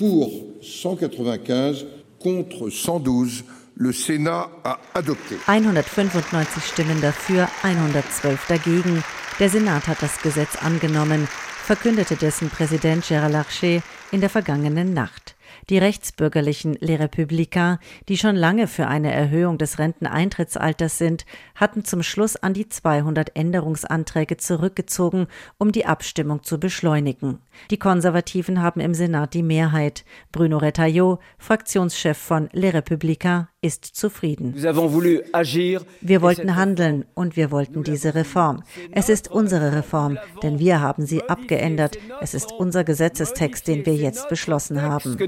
Pour 195 contre 112 Le Sénat a adopté. 195 Stimmen dafür, 112 dagegen. Der Senat hat das Gesetz angenommen, verkündete dessen Präsident Gérard Larcher in der vergangenen Nacht. Die rechtsbürgerlichen Les Républicains, die schon lange für eine Erhöhung des Renteneintrittsalters sind, hatten zum Schluss an die 200 Änderungsanträge zurückgezogen, um die Abstimmung zu beschleunigen. Die Konservativen haben im Senat die Mehrheit. Bruno Retailleau, Fraktionschef von Les Républicains, ist zufrieden. Wir wollten handeln und wir wollten diese Reform. Es ist unsere Reform, denn wir haben sie abgeändert. Es ist unser Gesetzestext, den wir jetzt beschlossen haben.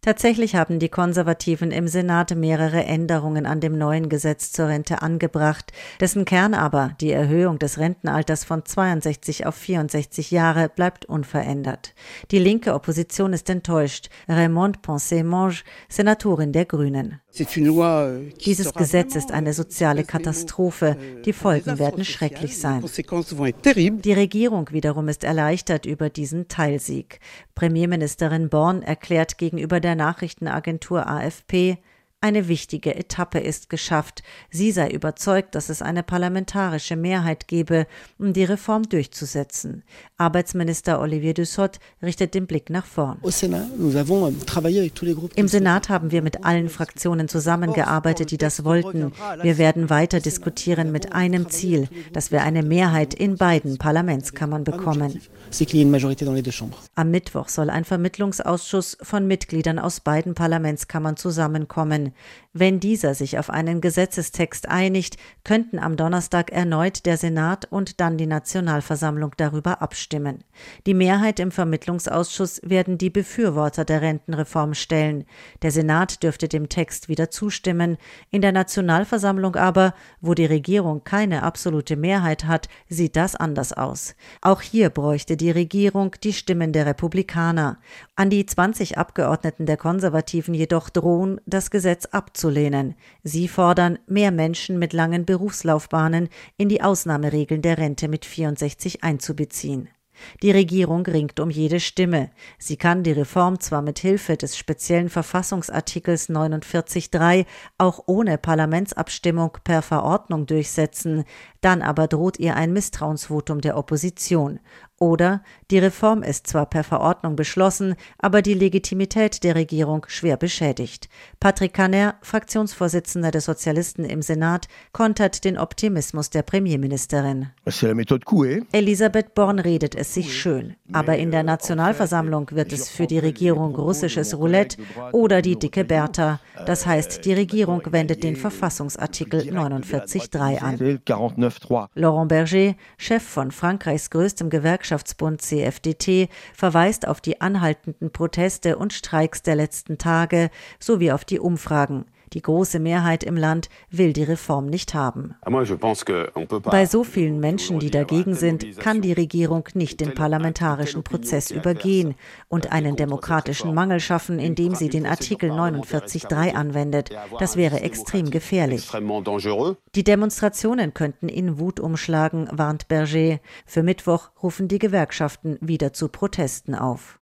Tatsächlich haben die Konservativen im Senat mehrere Änderungen an dem neuen Gesetz zur Rente angebracht, dessen Kern aber, die Erhöhung des Rentenalters von 62 auf 64 Jahre, bleibt unverändert. Die linke Opposition ist enttäuscht. Raymond Poncet-Monge, Senatorin der Grünen. Euh, Dieses Gesetz ist eine soziale Katastrophe. Die Folgen werden schrecklich sein. Die Regierung wiederum ist erleichtert über diesen Teilsieg. Premierministerin Born erklärt gegenüber der Nachrichtenagentur AFP, eine wichtige Etappe ist geschafft. Sie sei überzeugt, dass es eine parlamentarische Mehrheit gebe, um die Reform durchzusetzen. Arbeitsminister Olivier Dussopt richtet den Blick nach vorn. Euh, Im Senat haben wir mit allen Fraktionen zusammengearbeitet, die das wollten. Wir werden weiter diskutieren mit einem Ziel, dass wir eine Mehrheit in beiden Parlamentskammern bekommen. Am Mittwoch soll ein Vermittlungsausschuss von Mitgliedern aus beiden Parlamentskammern zusammenkommen. Wenn dieser sich auf einen Gesetzestext einigt, könnten am Donnerstag erneut der Senat und dann die Nationalversammlung darüber abstimmen. Die Mehrheit im Vermittlungsausschuss werden die Befürworter der Rentenreform stellen. Der Senat dürfte dem Text wieder zustimmen. In der Nationalversammlung aber, wo die Regierung keine absolute Mehrheit hat, sieht das anders aus. Auch hier bräuchte die Regierung die Stimmen der Republikaner. An die 20 Abgeordneten der Konservativen jedoch drohen, das Gesetz abzulehnen. Sie fordern, mehr Menschen mit langen Berufslaufbahnen in die Ausnahmeregeln der Rente mit 64 einzubeziehen. Die Regierung ringt um jede Stimme. Sie kann die Reform zwar mit Hilfe des speziellen Verfassungsartikels 49.3 auch ohne Parlamentsabstimmung per Verordnung durchsetzen, dann aber droht ihr ein Misstrauensvotum der Opposition. Oder die Reform ist zwar per Verordnung beschlossen, aber die Legitimität der Regierung schwer beschädigt. Patrick Caner, Fraktionsvorsitzender der Sozialisten im Senat, kontert den Optimismus der Premierministerin. Elisabeth Born redet es sich schön, aber in der Nationalversammlung wird es für die Regierung russisches Roulette oder die dicke Bertha. Das heißt, die Regierung wendet den Verfassungsartikel 49.3 an. Laurent Berger, Chef von Frankreichs größtem Gewerkschaftsbund CFDT, verweist auf die anhaltenden Proteste und Streiks der letzten Tage sowie auf die Umfragen. Die große Mehrheit im Land will die Reform nicht haben. Bei so vielen Menschen, die dagegen sind, kann die Regierung nicht den parlamentarischen Prozess übergehen und einen demokratischen Mangel schaffen, indem sie den Artikel 49.3 anwendet. Das wäre extrem gefährlich. Die Demonstrationen könnten in Wut umschlagen, warnt Berger. Für Mittwoch rufen die Gewerkschaften wieder zu Protesten auf.